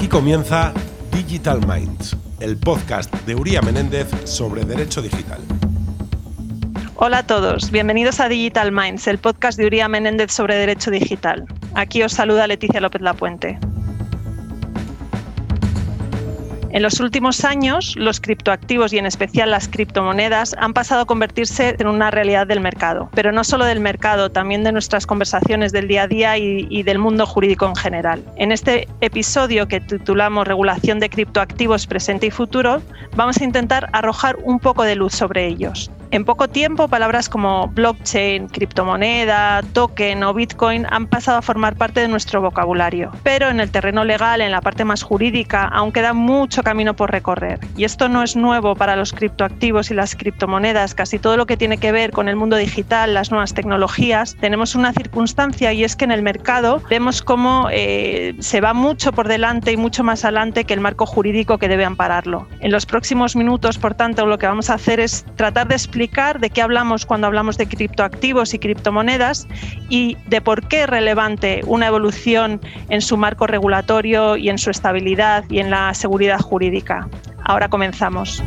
Aquí comienza Digital Minds, el podcast de Uría Menéndez sobre derecho digital. Hola a todos, bienvenidos a Digital Minds, el podcast de Uría Menéndez sobre derecho digital. Aquí os saluda Leticia López Lapuente. En los últimos años, los criptoactivos y en especial las criptomonedas han pasado a convertirse en una realidad del mercado, pero no solo del mercado, también de nuestras conversaciones del día a día y, del mundo jurídico en general. En este episodio que titulamos Regulación de criptoactivos presente y futuro, vamos a intentar arrojar un poco de luz sobre ellos. En poco tiempo, palabras como blockchain, criptomoneda, token o bitcoin han pasado a formar parte de nuestro vocabulario. Pero en el terreno legal, en la parte más jurídica, aún queda mucho camino por recorrer. Y esto no es nuevo para los criptoactivos y las criptomonedas. Casi todo lo que tiene que ver con el mundo digital, las nuevas tecnologías, tenemos una circunstancia y es que en el mercado vemos cómo eh, se va mucho por delante y mucho más adelante que el marco jurídico que debe ampararlo. En los próximos minutos, por tanto, lo que vamos a hacer es tratar de explicar de qué hablamos cuando hablamos de criptoactivos y criptomonedas y de por qué es relevante una evolución en su marco regulatorio y en su estabilidad y en la seguridad jurídica. Ahora comenzamos.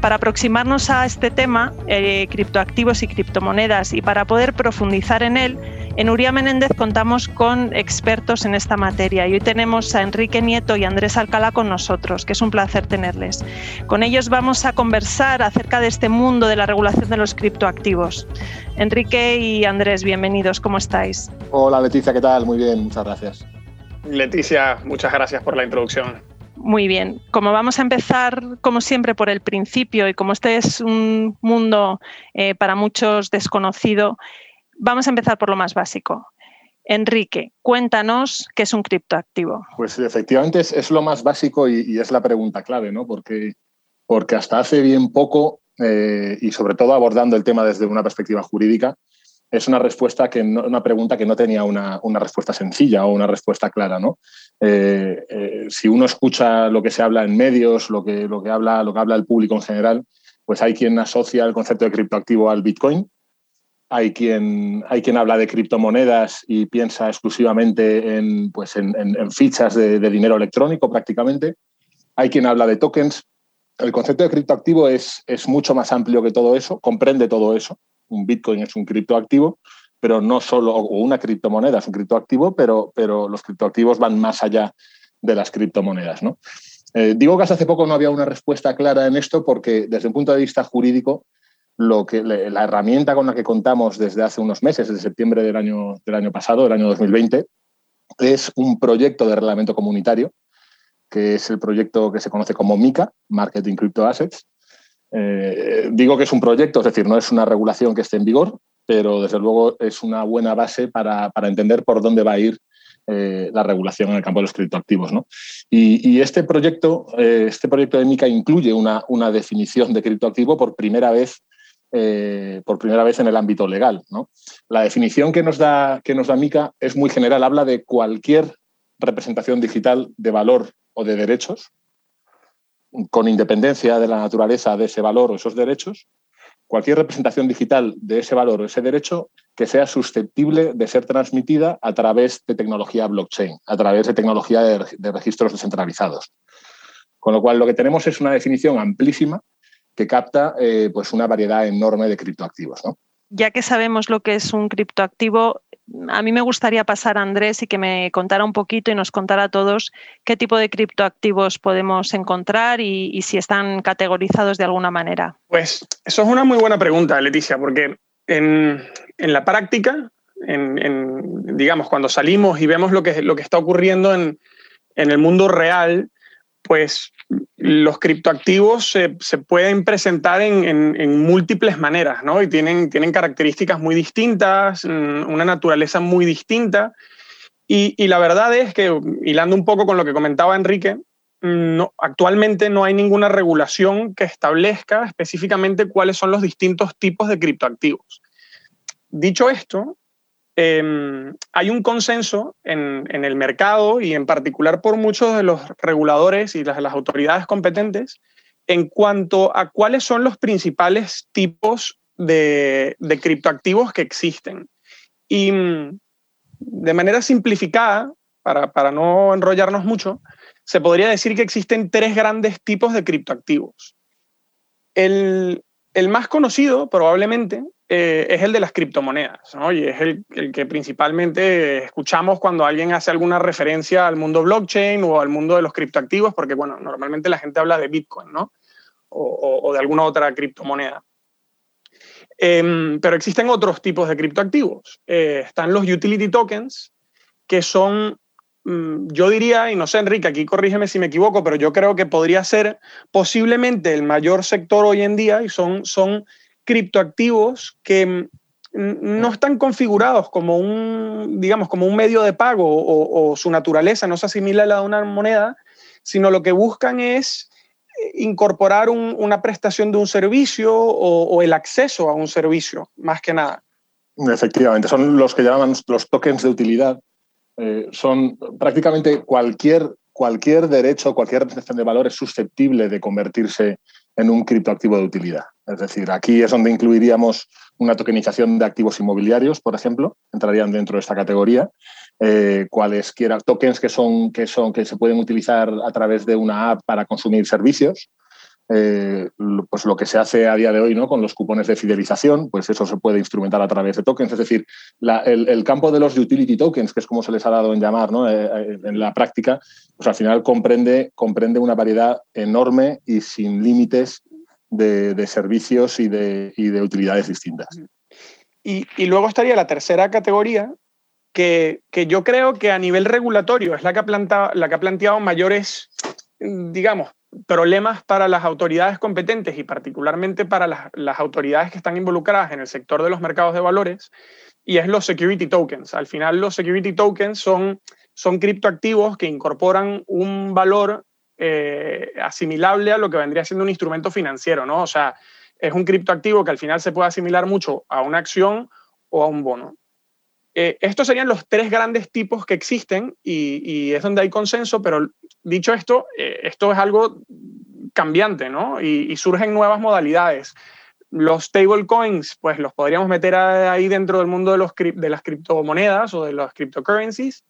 Para aproximarnos a este tema, eh, criptoactivos y criptomonedas, y para poder profundizar en él, en Uría Menéndez contamos con expertos en esta materia y hoy tenemos a Enrique Nieto y Andrés Alcalá con nosotros, que es un placer tenerles. Con ellos vamos a conversar acerca de este mundo de la regulación de los criptoactivos. Enrique y Andrés, bienvenidos, ¿cómo estáis? Hola Leticia, ¿qué tal? Muy bien, muchas gracias. Leticia, muchas gracias por la introducción. Muy bien, como vamos a empezar, como siempre, por el principio y como este es un mundo eh, para muchos desconocido, Vamos a empezar por lo más básico. Enrique, cuéntanos qué es un criptoactivo. Pues efectivamente es, lo más básico y, es la pregunta clave, ¿no? Porque, porque hasta hace bien poco, eh, y sobre todo abordando el tema desde una perspectiva jurídica, es una respuesta que una pregunta que no tenía una, respuesta sencilla o una respuesta clara, ¿no? Eh, eh, si uno escucha lo que se habla en medios, lo que, lo que habla, lo que habla el público en general, pues hay quien asocia el concepto de criptoactivo al Bitcoin, hay quien, hay quien habla de criptomonedas y piensa exclusivamente en, pues en, fichas de, dinero electrónico prácticamente. Hay quien habla de tokens. El concepto de criptoactivo es, es mucho más amplio que todo eso, comprende todo eso. Un Bitcoin es un criptoactivo, pero no solo, o una criptomoneda es un criptoactivo, pero, pero los criptoactivos van más allá de las criptomonedas. ¿no? Eh, digo que hasta hace poco no había una respuesta clara en esto porque desde un punto de vista jurídico lo que, la herramienta con la que contamos desde hace unos meses, desde septiembre del año, del año pasado, del año 2020, es un proyecto de reglamento comunitario, que es el proyecto que se conoce como MICA, Marketing Crypto Assets. Eh, digo que es un proyecto, es decir, no es una regulación que esté en vigor, pero desde luego es una buena base para, entender por dónde va a ir eh, la regulación en el campo de los criptoactivos. ¿no? Y, este, proyecto, eh, este proyecto de MICA incluye una, una definición de criptoactivo por primera vez eh, por primera vez en el ámbito legal. La definición que nos, da, que nos da MICA es muy general, habla de cualquier representación digital de valor o de derechos, con independencia de la naturaleza de ese valor o esos derechos, cualquier representación digital de ese valor o ese derecho que sea susceptible de ser transmitida a través de tecnología blockchain, a través de tecnología de registros descentralizados. Con lo cual, lo que tenemos es una definición amplísima que capta eh, pues una variedad enorme de criptoactivos. Ya que sabemos lo que es un criptoactivo, a mí me gustaría pasar a Andrés y que me contara un poquito y nos contara a todos qué tipo de criptoactivos podemos encontrar y, si están categorizados de alguna manera. Pues eso es una muy buena pregunta, Leticia, porque en, la práctica, en, digamos, cuando salimos y vemos lo que, lo que está ocurriendo en, en el mundo real, pues los criptoactivos se, pueden presentar en, múltiples maneras, ¿no? Y tienen, características muy distintas, mm, una naturaleza muy distinta. Y, la verdad es que, hilando un poco con lo que comentaba Enrique, mm, actualmente no hay ninguna regulación que establezca específicamente cuáles son los distintos tipos de criptoactivos. Dicho esto, Em, hay un consenso en, el mercado y en particular por muchos de los reguladores y las, autoridades competentes en cuanto a cuáles son los principales tipos de, criptoactivos que existen. Y, de manera simplificada, para, no enrollarnos mucho, se podría decir que existen tres grandes tipos de criptoactivos. El más conocido, probablemente, eh, es el de las criptomonedas, ¿no? y es el, el, que principalmente escuchamos cuando alguien hace alguna referencia al mundo blockchain o al mundo de los criptoactivos, porque bueno, normalmente la gente habla de Bitcoin, ¿no? O, de alguna otra criptomoneda. Eh, pero existen otros tipos de criptoactivos. Eh, están los utility tokens, que son Mm, yo diría, y no sé, Enrique, aquí corrígeme si me equivoco, pero yo creo que podría ser posiblemente el mayor sector hoy en día y son, son criptoactivos que no están configurados como un, digamos, como un medio de pago o, o, su naturaleza no se asimila a la de una moneda, sino lo que buscan es eh, incorporar un, una prestación de un servicio o, o, el acceso a un servicio, más que nada. Efectivamente, son los que llaman los tokens de utilidad, eh, son prácticamente cualquier, cualquier derecho, cualquier representación de valor es susceptible de convertirse en un criptoactivo de utilidad. Es decir, aquí es donde incluiríamos una tokenización de activos inmobiliarios, por ejemplo, entrarían dentro de esta categoría. Eh, cualesquiera tokens que son, que son que se pueden utilizar a través de una app para consumir servicios, eh, pues lo que se hace a día de hoy ¿no? con los cupones de fidelización, pues eso se puede instrumentar a través de tokens. Es decir, el, campo de los utility tokens, que es como se les ha dado en llamar ¿no? eh, eh, en la práctica, pues al final comprende, comprende una variedad enorme y sin límites de, servicios y de, y de, utilidades distintas. Y, luego estaría la tercera categoría, que, que, yo creo que a nivel regulatorio es la que ha, la que ha planteado mayores, digamos, problemas para las autoridades competentes y particularmente para las, las, autoridades que están involucradas en el sector de los mercados de valores, y es los security tokens. Al final los security tokens son, son criptoactivos que incorporan un valor eh, asimilable a lo que vendría siendo un instrumento financiero, ¿no? O sea, es un criptoactivo que al final se puede asimilar mucho a una acción o a un bono. Eh, estos serían los tres grandes tipos que existen y, es donde hay consenso, pero dicho esto, eh, esto es algo cambiante, ¿no? Y, surgen nuevas modalidades. Los stablecoins, pues los podríamos meter ahí dentro del mundo de, los, de las criptomonedas o de las cryptocurrencies.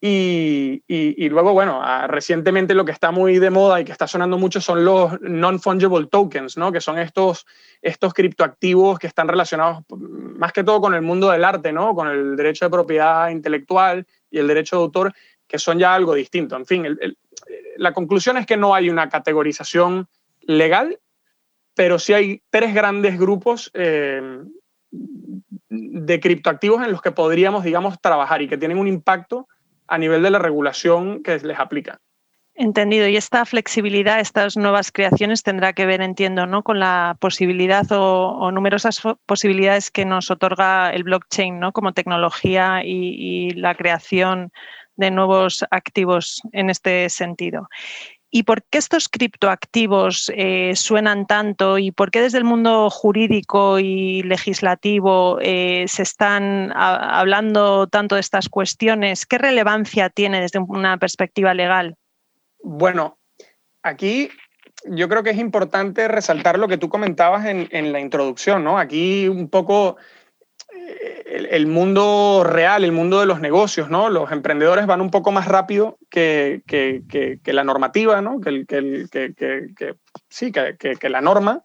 Y, y, luego, bueno, recientemente lo que está muy de moda y que está sonando mucho son los non-fungible tokens, ¿no? Que son estos, estos criptoactivos que están relacionados más que todo con el mundo del arte, ¿no? Con el derecho de propiedad intelectual y el derecho de autor, que son ya algo distinto. En fin, la conclusión es que no hay una categorización legal, pero sí hay tres grandes grupos eh, de criptoactivos en los que podríamos, digamos, trabajar y que tienen un impacto a nivel de la regulación que les aplica. Entendido. Y esta flexibilidad, estas nuevas creaciones tendrá que ver, entiendo, ¿no? con la posibilidad o, numerosas posibilidades que nos otorga el blockchain ¿no? como tecnología y, la creación de nuevos activos en este sentido. ¿Y por qué estos criptoactivos eh, suenan tanto y por qué desde el mundo jurídico y legislativo eh, se están hablando tanto de estas cuestiones? ¿Qué relevancia tiene desde una perspectiva legal? Bueno, aquí yo creo que es importante resaltar lo que tú comentabas en, en la introducción, ¿no? Aquí un poco el, el, mundo real, el mundo de los negocios, ¿no? Los emprendedores van un poco más rápido que, que, que, la normativa, ¿no? Que, sí, que, la norma.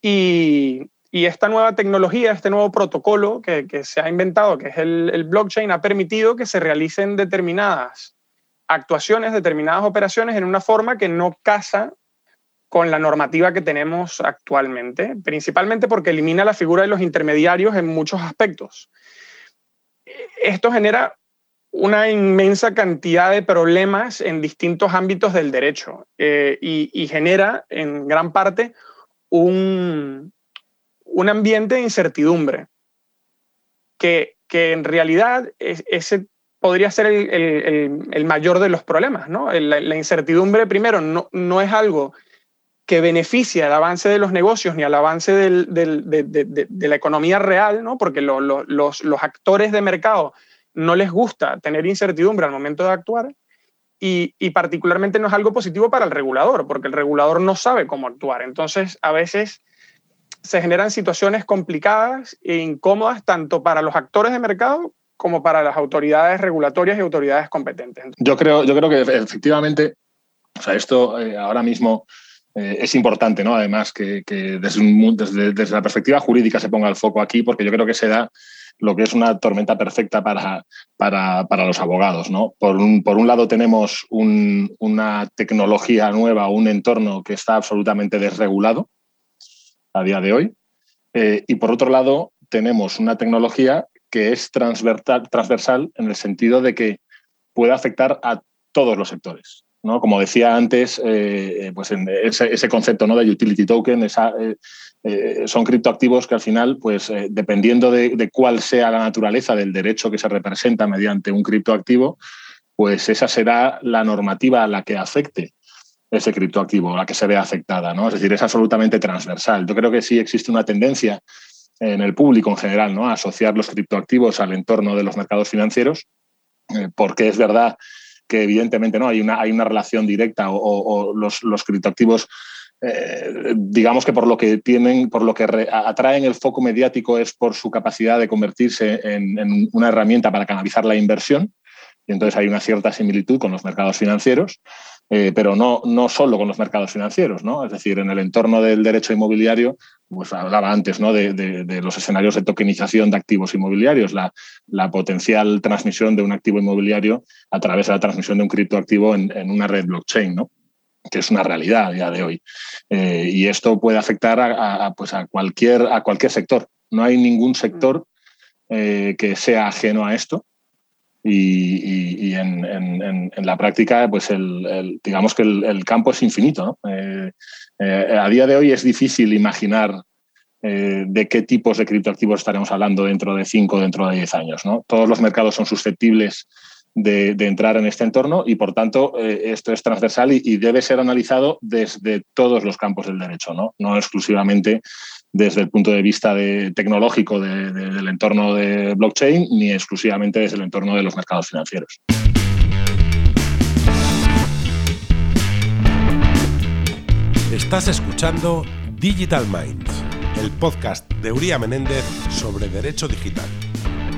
Y, y, esta nueva tecnología, este nuevo protocolo que, se ha inventado, que es el blockchain, ha permitido que se realicen determinadas actuaciones, determinadas operaciones en una forma que no casa con la normativa que tenemos actualmente, principalmente porque elimina la figura de los intermediarios en muchos aspectos. Esto genera una inmensa cantidad de problemas en distintos ámbitos del derecho eh, y, genera en gran parte un, un ambiente de incertidumbre que, que en realidad es, podría ser el, el, el, mayor de los problemas. ¿no? La, la incertidumbre, primero, no, no es algo que beneficia al avance de los negocios ni al avance del, del, de, de, de, la economía real, ¿no? porque lo, lo, los, los, actores de mercado no les gusta tener incertidumbre al momento de actuar y, y, particularmente no es algo positivo para el regulador, porque el regulador no sabe cómo actuar. Entonces, a veces se generan situaciones complicadas e incómodas tanto para los actores de mercado como para las autoridades regulatorias y autoridades competentes. Yo creo, yo creo que efectivamente, o sea, esto eh, ahora mismo eh, es importante, ¿no? Además, que, desde, desde, la perspectiva jurídica se ponga el foco aquí, porque yo creo que se da lo que es una tormenta perfecta para, para, los abogados. ¿no? Por, un, por un lado tenemos una tecnología nueva, un entorno que está absolutamente desregulado a día de hoy, eh, y por otro lado tenemos una tecnología que es transversal, en el sentido de que puede afectar a todos los sectores. ¿no? Como decía antes, eh, pues ese, concepto ¿no? de utility token, esa, eh, son criptoactivos que al final, pues eh, dependiendo de, cuál sea la naturaleza del derecho que se representa mediante un criptoactivo, pues esa será la normativa a la que afecte ese criptoactivo, a la que se vea afectada. ¿no? Es decir, es absolutamente transversal. Yo creo que sí existe una tendencia en el público en general ¿no? asociar los criptoactivos al entorno de los mercados financieros, eh, porque es verdad que evidentemente no hay una, hay una relación directa o, los, los criptoactivos eh, digamos que por lo que tienen, por lo que atraen el foco mediático es por su capacidad de convertirse en, una herramienta para canalizar la inversión. Y entonces hay una cierta similitud con los mercados financieros, eh, pero no, no solo con los mercados financieros, ¿no? Es decir, en el entorno del derecho inmobiliario, pues hablaba antes ¿no? de, los escenarios de tokenización de activos inmobiliarios, la, la, potencial transmisión de un activo inmobiliario a través de la transmisión de un criptoactivo en, en una red blockchain, ¿no? que es una realidad a día de hoy. Eh, y esto puede afectar a, pues a, cualquier, a cualquier sector. No hay ningún sector eh, que sea ajeno a esto. Y, en, la práctica, pues el, digamos que el, campo es infinito. Eh, a día de hoy es difícil imaginar de qué tipos de criptoactivos estaremos hablando dentro de 5 dentro de 10 años. ¿no? Todos los mercados son susceptibles de, entrar en este entorno y, por tanto, eh, esto es transversal y, debe ser analizado desde todos los campos del derecho, no, no exclusivamente desde el punto de vista tecnológico del entorno de blockchain ni exclusivamente desde el entorno de los mercados financieros. Estás escuchando Digital Minds, el podcast de Uría Menéndez sobre derecho digital.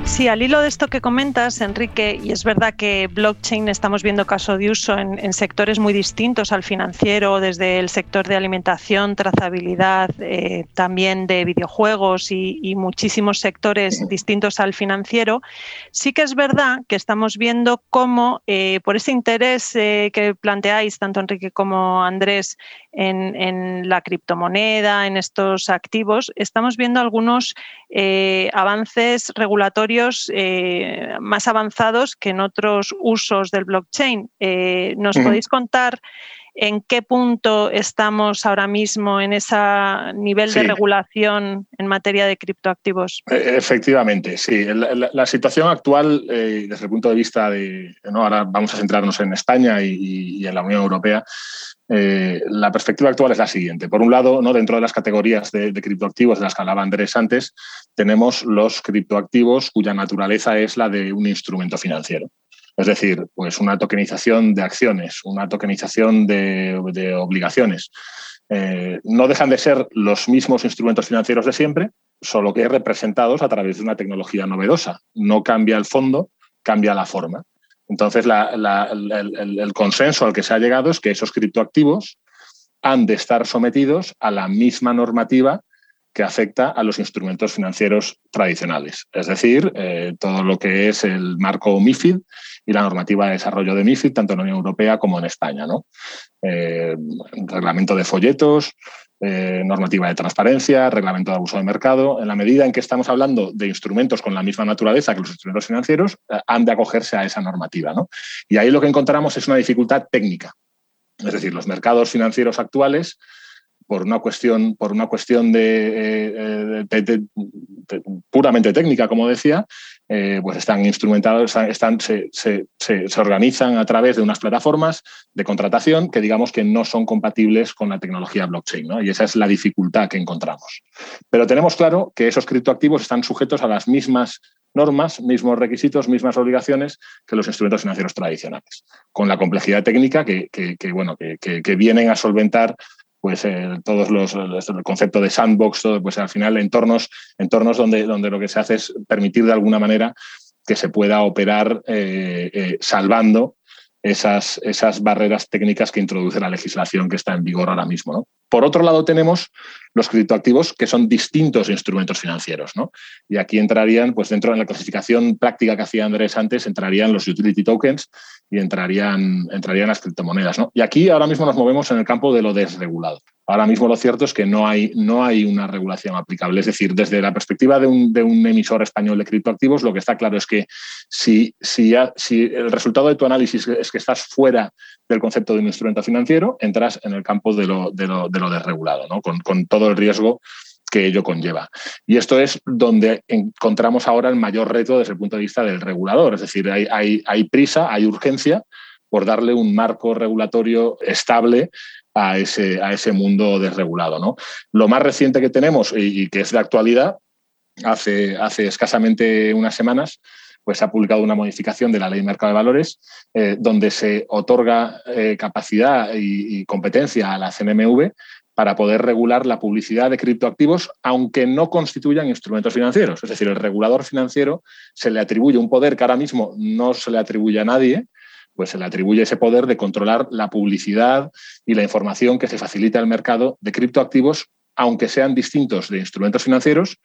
Sí, al hilo de esto que comentas, Enrique, y es verdad que blockchain estamos viendo caso de uso en, sectores muy distintos al financiero, desde el sector de alimentación, trazabilidad, eh, también de videojuegos y, muchísimos sectores distintos al financiero, sí que es verdad que estamos viendo cómo, eh, por ese interés eh, que planteáis, tanto Enrique como Andrés, en, la criptomoneda, en estos activos, estamos viendo algunos avances regulatorios eh, más avanzados que en otros usos del blockchain. Eh, ¿Nos podéis contar en qué punto estamos ahora mismo en ese nivel de regulación en materia de criptoactivos? E, efectivamente, sí. La, situación actual, eh, desde el punto de vista de, ¿no? ahora vamos a centrarnos en España y en la Unión Europea, eh, la perspectiva actual es la siguiente. Por un lado, ¿no? dentro de las categorías de, criptoactivos de las que hablaba Andrés antes, tenemos los criptoactivos cuya naturaleza es la de un instrumento financiero. Es decir, pues una tokenización de acciones, una tokenización de, obligaciones. Eh, no dejan de ser los mismos instrumentos financieros de siempre, solo que representados a través de una tecnología novedosa. No cambia el fondo, cambia la forma. Entonces, el, consenso al que se ha llegado es que esos criptoactivos han de estar sometidos a la misma normativa que afecta a los instrumentos financieros tradicionales, es decir, eh, todo lo que es el marco MIFID y la normativa de desarrollo de MIFID, tanto en la Unión Europea como en España. ¿no? Eh, reglamento de folletos, eh, normativa de transparencia, reglamento de abuso de mercado. En la medida en que estamos hablando de instrumentos con la misma naturaleza que los instrumentos financieros, han de acogerse a esa normativa. Y ahí lo que encontramos es una dificultad técnica. Es decir, los mercados financieros actuales por una cuestión, por una cuestión de, puramente técnica, como decía, eh, pues están instrumentados, están, se, organizan a través de unas plataformas de contratación que digamos que no son compatibles con la tecnología blockchain, y esa es la dificultad que encontramos. Pero tenemos claro que esos criptoactivos están sujetos a las mismas normas, mismos requisitos, mismas obligaciones que los instrumentos financieros tradicionales, con la complejidad técnica que, bueno, que vienen a solventar pues eh, todos los el concepto de sandbox, todo, pues al final entornos, entornos donde, donde lo que se hace es permitir de alguna manera que se pueda operar salvando esas, esas barreras técnicas que introduce la legislación que está en vigor ahora mismo. Por otro lado, tenemos los criptoactivos que son distintos instrumentos financieros. ¿no? Y aquí entrarían, pues dentro de la clasificación práctica que hacía Andrés antes, entrarían los utility tokens y entrarían, entrarían las criptomonedas. ¿no? Y aquí ahora mismo nos movemos en el campo de lo desregulado. Ahora mismo lo cierto es que no hay, no hay una regulación aplicable. Es decir, desde la perspectiva de un, de un emisor español de criptoactivos, lo que está claro es que si, si, el resultado de tu análisis es que estás fuera del concepto de un instrumento financiero, entras en el campo de lo, de lo, de lo desregulado, ¿no? con, con todo el riesgo que ello conlleva. Y esto es donde encontramos ahora el mayor reto desde el punto de vista del regulador. Es decir, hay, hay prisa, hay urgencia por darle un marco regulatorio estable a ese, a ese mundo desregulado. ¿no? Lo más reciente que tenemos y, que es de actualidad, hace, hace escasamente unas semanas, pues ha publicado una modificación de la Ley de Mercado de Valores, eh, donde se otorga eh, capacidad y, competencia a la CNMV para poder regular la publicidad de criptoactivos, aunque no constituyan instrumentos financieros. Es decir, el regulador financiero se le atribuye un poder que ahora mismo no se le atribuye a nadie, pues se le atribuye ese poder de controlar la publicidad y la información que se facilita al mercado de criptoactivos, aunque sean distintos de instrumentos financieros,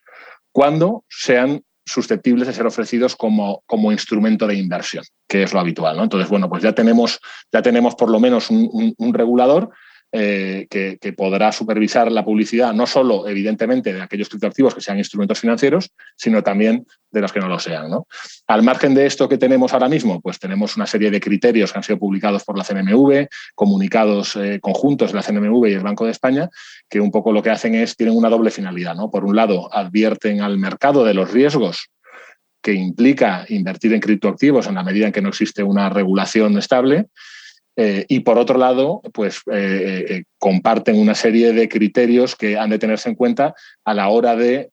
cuando sean susceptibles de ser ofrecidos como, como instrumento de inversión, que es lo habitual. Entonces, bueno, pues ya tenemos, ya tenemos por lo menos un regulador eh, que, podrá supervisar la publicidad, no solo, evidentemente, de aquellos criptoactivos que sean instrumentos financieros, sino también de los que no lo sean. Al margen de esto que tenemos ahora mismo, pues tenemos una serie de criterios que han sido publicados por la CNMV, comunicados eh, conjuntos de la CNMV y el Banco de España, que un poco lo que hacen es, tienen una doble finalidad. Por un lado, advierten al mercado de los riesgos que implica invertir en criptoactivos en la medida en que no existe una regulación estable eh, y por otro lado, pues eh, eh, comparten una serie de criterios que han de tenerse en cuenta a la hora de,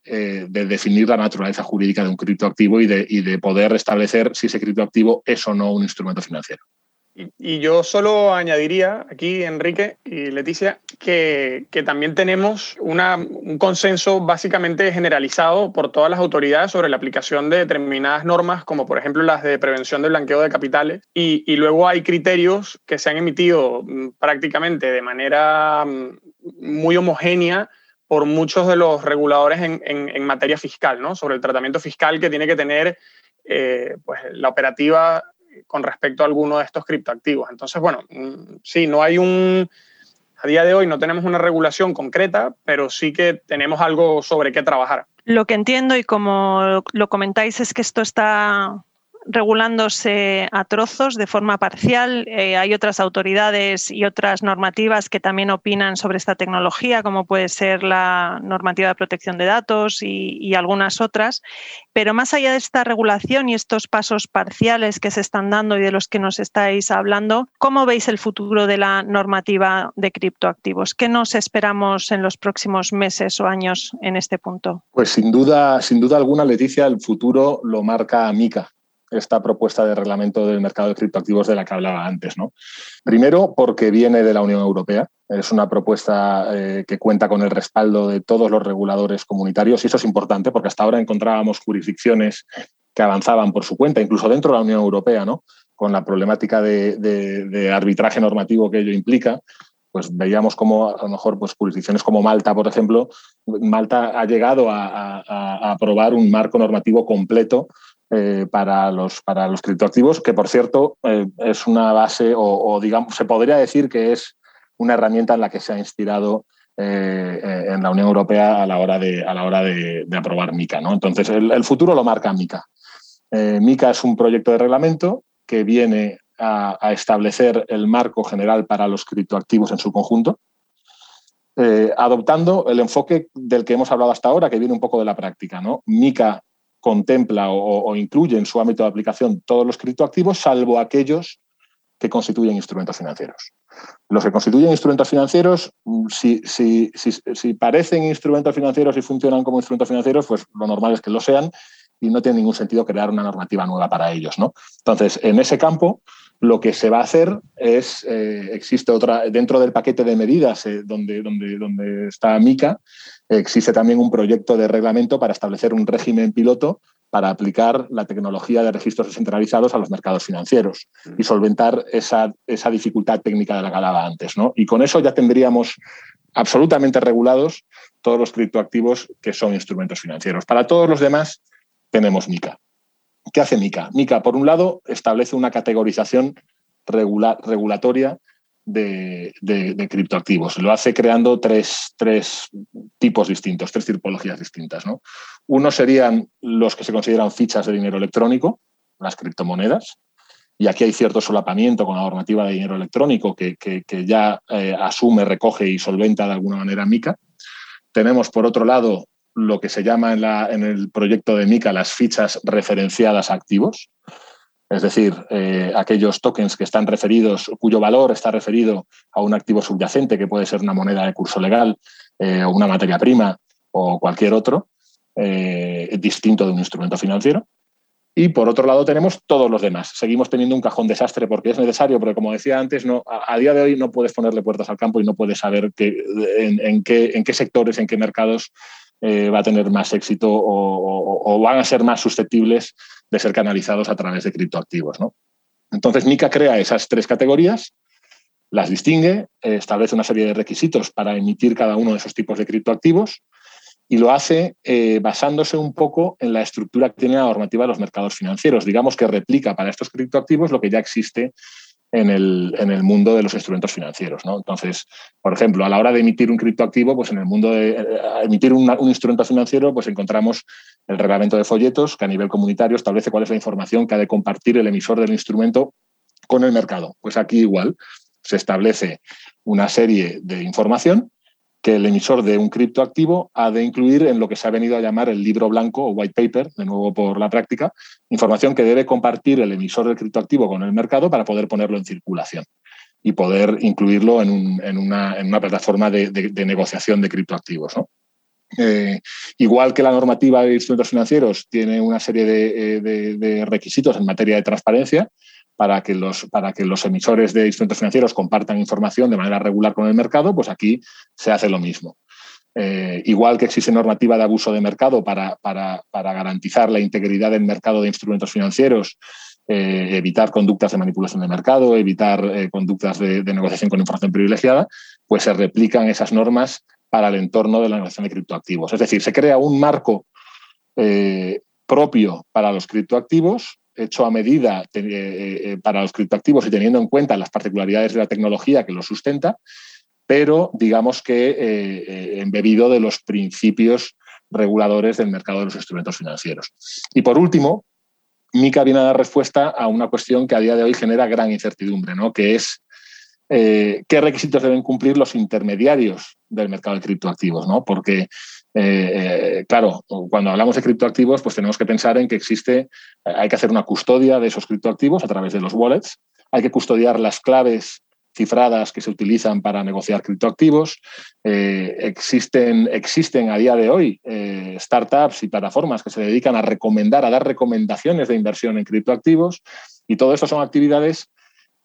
definir la naturaleza jurídica de un criptoactivo y de, y de poder establecer si ese criptoactivo es o no un instrumento financiero. Y, yo solo añadiría aquí, Enrique y Leticia, que, también tenemos un consenso básicamente generalizado por todas las autoridades sobre la aplicación de determinadas normas, como por ejemplo las de prevención del blanqueo de capitales. Y, luego hay criterios que se han emitido mm, prácticamente de manera mm, muy homogénea por muchos de los reguladores en, materia fiscal, ¿no? sobre el tratamiento fiscal que tiene que tener eh, pues, la operativa con respecto a alguno de estos criptoactivos. Entonces, bueno, mm, sí, no hay un, a día de hoy no tenemos una regulación concreta, pero sí que tenemos algo sobre qué trabajar. Lo que entiendo y como lo comentáis es que esto está regulándose a trozos de forma parcial. Eh, hay otras autoridades y otras normativas que también opinan sobre esta tecnología, como puede ser la normativa de protección de datos y, algunas otras. Pero más allá de esta regulación y estos pasos parciales que se están dando y de los que nos estáis hablando, ¿cómo veis el futuro de la normativa de criptoactivos? ¿Qué nos esperamos en los próximos meses o años en este punto? Pues sin duda, sin duda alguna, Leticia, el futuro lo marca MICA, esta propuesta de reglamento del mercado de criptoactivos de la que hablaba antes. ¿no? Primero, porque viene de la Unión Europea. Es una propuesta eh, que cuenta con el respaldo de todos los reguladores comunitarios y eso es importante porque hasta ahora encontrábamos jurisdicciones que avanzaban por su cuenta, incluso dentro de la Unión Europea, ¿no? con la problemática de, arbitraje normativo que ello implica, pues veíamos como a lo mejor pues, jurisdicciones como Malta, por ejemplo, Malta ha llegado a, a aprobar un marco normativo completo eh, para, los, para los criptoactivos, que por cierto eh, es una base o, digamos, se podría decir que es una herramienta en la que se ha inspirado eh, en la Unión Europea a la hora de, a la hora de, aprobar MICA. ¿no? Entonces, el, futuro lo marca MICA. MICA es un proyecto de reglamento que viene a, establecer el marco general para los criptoactivos en su conjunto, adoptando el enfoque del que hemos hablado hasta ahora, que viene un poco de la práctica. ¿no? MICA contempla o, incluye en su ámbito de aplicación todos los criptoactivos, salvo aquellos que constituyen instrumentos financieros. Los que constituyen instrumentos financieros, mm, si, si, si, parecen instrumentos financieros y funcionan como instrumentos financieros, pues lo normal es que lo sean y no tiene ningún sentido crear una normativa nueva para ellos. ¿no? Entonces, en ese campo, lo que se va a hacer es, eh, existe otra, dentro del paquete de medidas eh, donde, donde, donde está MICA, existe también un proyecto de reglamento para establecer un régimen piloto para aplicar la tecnología de registros descentralizados a los mercados financieros y solventar esa, esa dificultad técnica de la que hablaba antes. ¿no? Y con eso ya tendríamos absolutamente regulados todos los criptoactivos que son instrumentos financieros. Para todos los demás tenemos MICA. ¿Qué hace MICA? MICA, por un lado, establece una categorización regulatoria de, criptoactivos. Lo hace creando tres, tipos distintos, tres tipologías distintas. ¿no? Uno serían los que se consideran fichas de dinero electrónico, las criptomonedas. Y aquí hay cierto solapamiento con la normativa de dinero electrónico que, ya eh, asume, recoge y solventa de alguna manera MICA. Tenemos, por otro lado, lo que se llama en, en el proyecto de MICA las fichas referenciadas a activos, es decir, eh, aquellos tokens que están referidos, cuyo valor está referido a un activo subyacente, que puede ser una moneda de curso legal eh, o una materia prima o cualquier otro, eh, distinto de un instrumento financiero. Y por otro lado tenemos todos los demás. Seguimos teniendo un cajón desastre porque es necesario, porque como decía antes, no, a, día de hoy no puedes ponerle puertas al campo y no puedes saber qué, en qué sectores, en qué mercados va a tener más éxito o, van a ser más susceptibles de ser canalizados a través de criptoactivos. ¿no? Entonces, MICA crea esas tres categorías, las distingue, establece una serie de requisitos para emitir cada uno de esos tipos de criptoactivos y lo hace eh, basándose un poco en la estructura que tiene la normativa de los mercados financieros. Digamos que replica para estos criptoactivos lo que ya existe en el, en el, mundo de los instrumentos financieros. ¿no? Entonces, por ejemplo, a la hora de emitir un criptoactivo, pues en el mundo de eh, emitir un instrumento financiero, pues encontramos el reglamento de folletos que a nivel comunitario establece cuál es la información que ha de compartir el emisor del instrumento con el mercado. Pues aquí igual se establece una serie de información que el emisor de un criptoactivo ha de incluir en lo que se ha venido a llamar el libro blanco o white paper, de nuevo por la práctica, información que debe compartir el emisor del criptoactivo con el mercado para poder ponerlo en circulación y poder incluirlo en, una, plataforma de, negociación de criptoactivos. Eh, igual que la normativa de instrumentos financieros tiene una serie de, de requisitos en materia de transparencia, para que, los, para que los emisores de instrumentos financieros compartan información de manera regular con el mercado, pues aquí se hace lo mismo. Eh, igual que existe normativa de abuso de mercado para, para, garantizar la integridad del mercado de instrumentos financieros, eh, evitar conductas de manipulación de mercado, evitar eh, conductas de, negociación con información privilegiada, pues se replican esas normas para el entorno de la negociación de criptoactivos. Es decir, se crea un marco propio para los criptoactivos hecho a medida eh, eh, para los criptoactivos y teniendo en cuenta las particularidades de la tecnología que lo sustenta, pero digamos que eh, embebido de los principios reguladores del mercado de los instrumentos financieros. Y por último, MICA viene a dar respuesta a una cuestión que a día de hoy genera gran incertidumbre, ¿no? que es qué requisitos deben cumplir los intermediarios del mercado de criptoactivos, ¿no? porque eh, eh, claro, cuando hablamos de criptoactivos, pues tenemos que pensar en que existe, eh, hay que hacer una custodia de esos criptoactivos a través de los wallets, hay que custodiar las claves cifradas que se utilizan para negociar criptoactivos. existen, existen a día de hoy startups y plataformas que se dedican a recomendar, a dar recomendaciones de inversión en criptoactivos y todo eso son actividades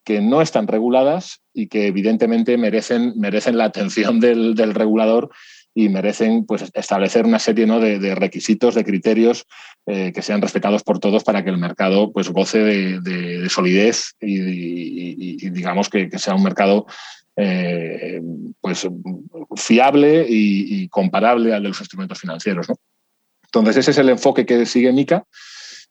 que no están reguladas y que evidentemente merecen, merecen la atención del regulador y merecen pues, establecer una serie ¿no? de, requisitos, de criterios eh, que sean respetados por todos para que el mercado pues, goce de, solidez y, digamos que, sea un mercado eh, pues, fiable y, comparable al de los instrumentos financieros. Entonces, ese es el enfoque que sigue MICA.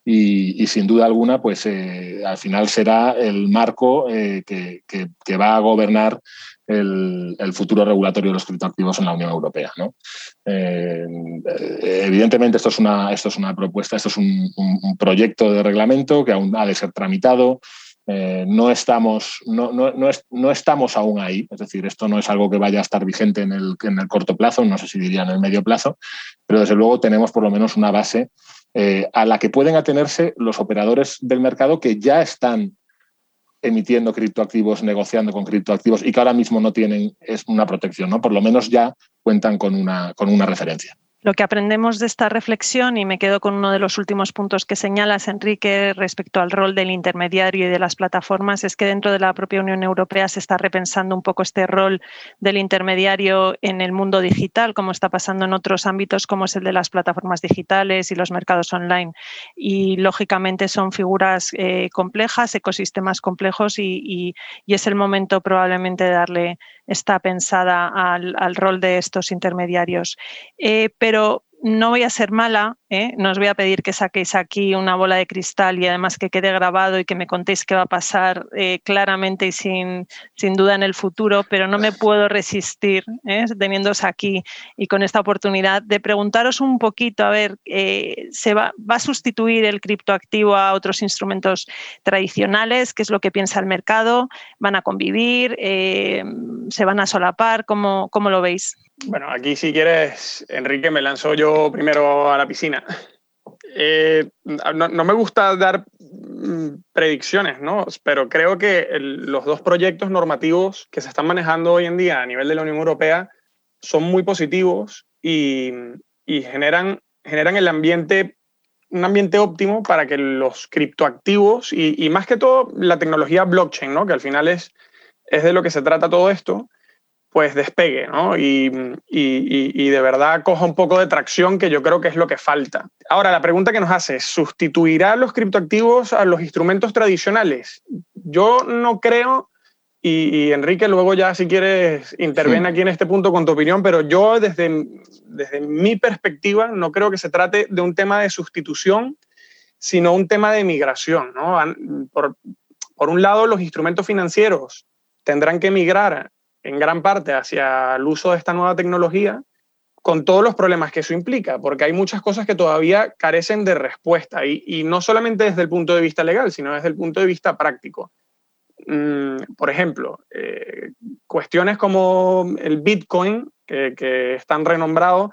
Y, sin duda alguna, pues eh, al final será el marco que, que, va a gobernar el, futuro regulatorio de los criptoactivos en la Unión Europea. Eh, evidentemente, esto es, una, esto es una propuesta, esto es un, proyecto de reglamento que aún ha de ser tramitado. Eh, no, estamos, no, no, no, estamos aún ahí, es decir, esto no es algo que vaya a estar vigente en el, en el corto plazo, no sé si diría en el medio plazo, pero desde luego tenemos por lo menos una base eh, a la que pueden atenerse los operadores del mercado que ya están emitiendo criptoactivos, negociando con criptoactivos y que ahora mismo no tienen es una protección, ¿no? Por lo menos ya cuentan con una, con una referencia. Lo que aprendemos de esta reflexión, y me quedo con uno de los últimos puntos que señalas, Enrique, respecto al rol del intermediario y de las plataformas, es que dentro de la propia Unión Europea se está repensando un poco este rol del intermediario en el mundo digital, como está pasando en otros ámbitos, como es el de las plataformas digitales y los mercados online. Y lógicamente son figuras eh, complejas, ecosistemas complejos, y, es el momento probablemente de darle esta pensada al, rol de estos intermediarios. Eh, pero no voy a ser mala, ¿eh? no os voy a pedir que saquéis aquí una bola de cristal y además que quede grabado y que me contéis qué va a pasar eh, claramente y sin, sin, duda en el futuro, pero no me puedo resistir, ¿eh? teniéndoos aquí y con esta oportunidad, de preguntaros un poquito, a ver, ¿se va, va, a sustituir el criptoactivo a otros instrumentos tradicionales? ¿Qué es lo que piensa el mercado? ¿Van a convivir? ¿Se van a solapar? ¿Cómo, cómo lo veis? Bueno, aquí si quieres, Enrique, me lanzo yo primero a la piscina. Eh, no, me gusta dar mm, predicciones, ¿no? Pero creo que los dos proyectos normativos que se están manejando hoy en día a nivel de la Unión Europea son muy positivos y, generan, el ambiente, un ambiente óptimo para que los criptoactivos y, más que todo la tecnología blockchain, ¿no? Que al final es de lo que se trata todo esto, pues despegue ¿no? y, de verdad coja un poco de tracción, que yo creo que es lo que falta. Ahora, la pregunta que nos hace ¿sustituirá los criptoactivos a los instrumentos tradicionales? Yo no creo, y, Enrique luego ya si quieres interviene aquí en este punto con tu opinión, pero yo desde, desde mi perspectiva no creo que se trate de un tema de sustitución, sino un tema de migración. ¿no? Por, por un lado, los instrumentos financieros tendrán que migrar en gran parte hacia el uso de esta nueva tecnología, con todos los problemas que eso implica, porque hay muchas cosas que todavía carecen de respuesta, y, no solamente desde el punto de vista legal, sino desde el punto de vista práctico. Mm, por ejemplo, eh, cuestiones como el Bitcoin, que, que es tan renombrado,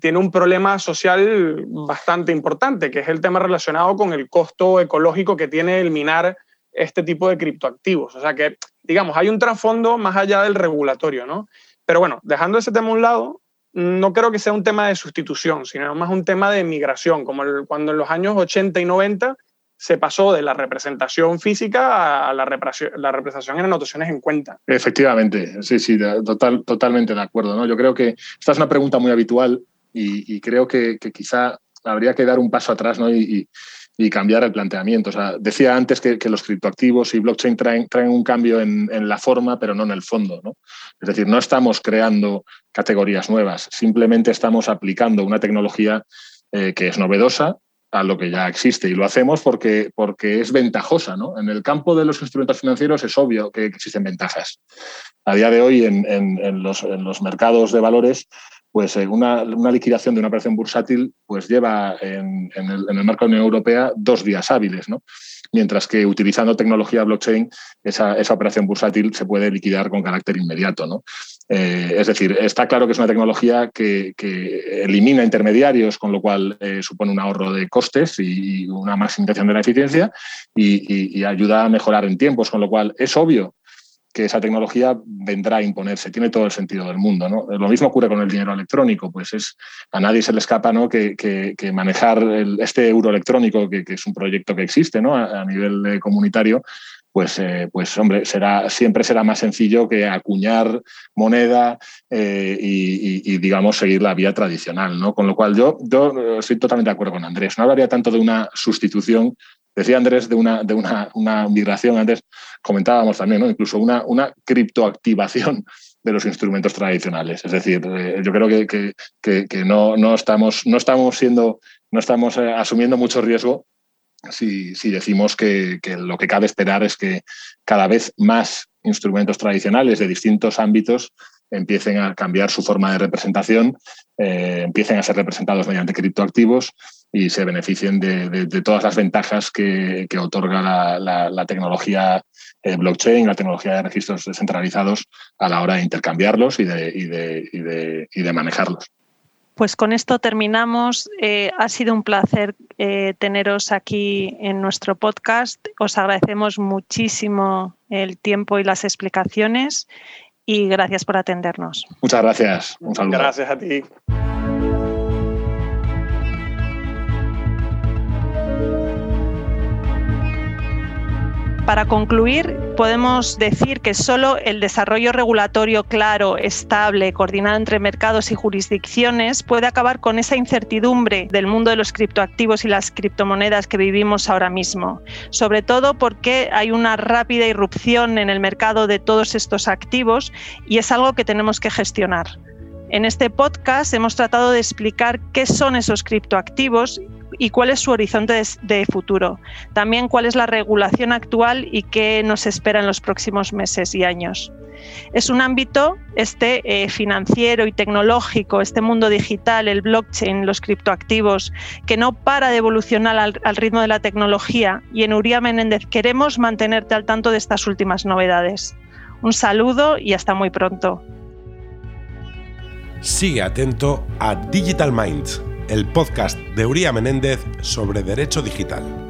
tiene un problema social bastante importante, que es el tema relacionado con el costo ecológico que tiene el minar este tipo de criptoactivos. O sea que, digamos, hay un trasfondo más allá del regulatorio, ¿no? Pero bueno, dejando ese tema a un lado, no creo que sea un tema de sustitución, sino más un tema de migración, como cuando en los años 80 y 90 se pasó de la representación física a la, la representación en anotaciones en cuenta. Efectivamente, sí, sí, total, totalmente de acuerdo. ¿no? Yo creo que esta es una pregunta muy habitual y, creo que, quizá habría que dar un paso atrás ¿no? Cambiar el planteamiento. O sea, decía antes que, los criptoactivos y blockchain traen, traen un cambio en, la forma, pero no en el fondo. ¿no? Es decir, no estamos creando categorías nuevas, simplemente estamos aplicando una tecnología eh, que es novedosa a lo que ya existe y lo hacemos porque, porque es ventajosa. ¿no? En el campo de los instrumentos financieros es obvio que existen ventajas. A día de hoy en, en, los, en los mercados de valores pues eh, una, liquidación de una operación bursátil pues lleva en, el, marco de la Unión Europea dos días hábiles, ¿no? mientras que utilizando tecnología blockchain esa, operación bursátil se puede liquidar con carácter inmediato. ¿no? Eh, es decir, está claro que es una tecnología que, elimina intermediarios, con lo cual eh, supone un ahorro de costes y, una maximización de la eficiencia y, y ayuda a mejorar en tiempos, con lo cual es obvio que esa tecnología vendrá a imponerse. Tiene todo el sentido del mundo. ¿no? Lo mismo ocurre con el dinero electrónico. Pues es, a nadie se le escapa ¿no? que, manejar este euro electrónico, que, es un proyecto que existe ¿no? a, nivel comunitario, pues, eh, pues hombre, será, siempre será más sencillo que acuñar moneda eh, y, digamos, seguir la vía tradicional. ¿no? Con lo cual yo, yo estoy totalmente de acuerdo con Andrés. No hablaría tanto de una sustitución Decía Andrés de una, de una, migración, antes comentábamos también, incluso una, una criptoactivación de los instrumentos tradicionales. Es decir, eh, yo creo que, que, no, no, estamos, no estamos siendo, no estamos eh, asumiendo mucho riesgo si, si decimos que, lo que cabe esperar es que cada vez más instrumentos tradicionales de distintos ámbitos empiecen a cambiar su forma de representación, eh, empiecen a ser representados mediante criptoactivos y se beneficien de, todas las ventajas que, otorga la, tecnología eh, blockchain, la tecnología de registros descentralizados a la hora de intercambiarlos y de, de manejarlos. Pues con esto terminamos. Eh, ha sido un placer eh, teneros aquí en nuestro podcast. Os agradecemos muchísimo el tiempo y las explicaciones y gracias por atendernos. Muchas gracias. Un saludo. Gracias a ti. Para concluir, podemos decir que solo el desarrollo regulatorio claro, estable, coordinado entre mercados y jurisdicciones puede acabar con esa incertidumbre del mundo de los criptoactivos y las criptomonedas que vivimos ahora mismo. Sobre todo porque hay una rápida irrupción en el mercado de todos estos activos y es algo que tenemos que gestionar. En este podcast hemos tratado de explicar qué son esos criptoactivos y cuál es su horizonte de, futuro. También cuál es la regulación actual y qué nos espera en los próximos meses y años. Es un ámbito este eh, financiero y tecnológico, este mundo digital, el blockchain, los criptoactivos, que no para de evolucionar al, ritmo de la tecnología y en Uría Menéndez queremos mantenerte al tanto de estas últimas novedades. Un saludo y hasta muy pronto. Sigue atento a Digital Minds el podcast de Uría Menéndez sobre derecho digital.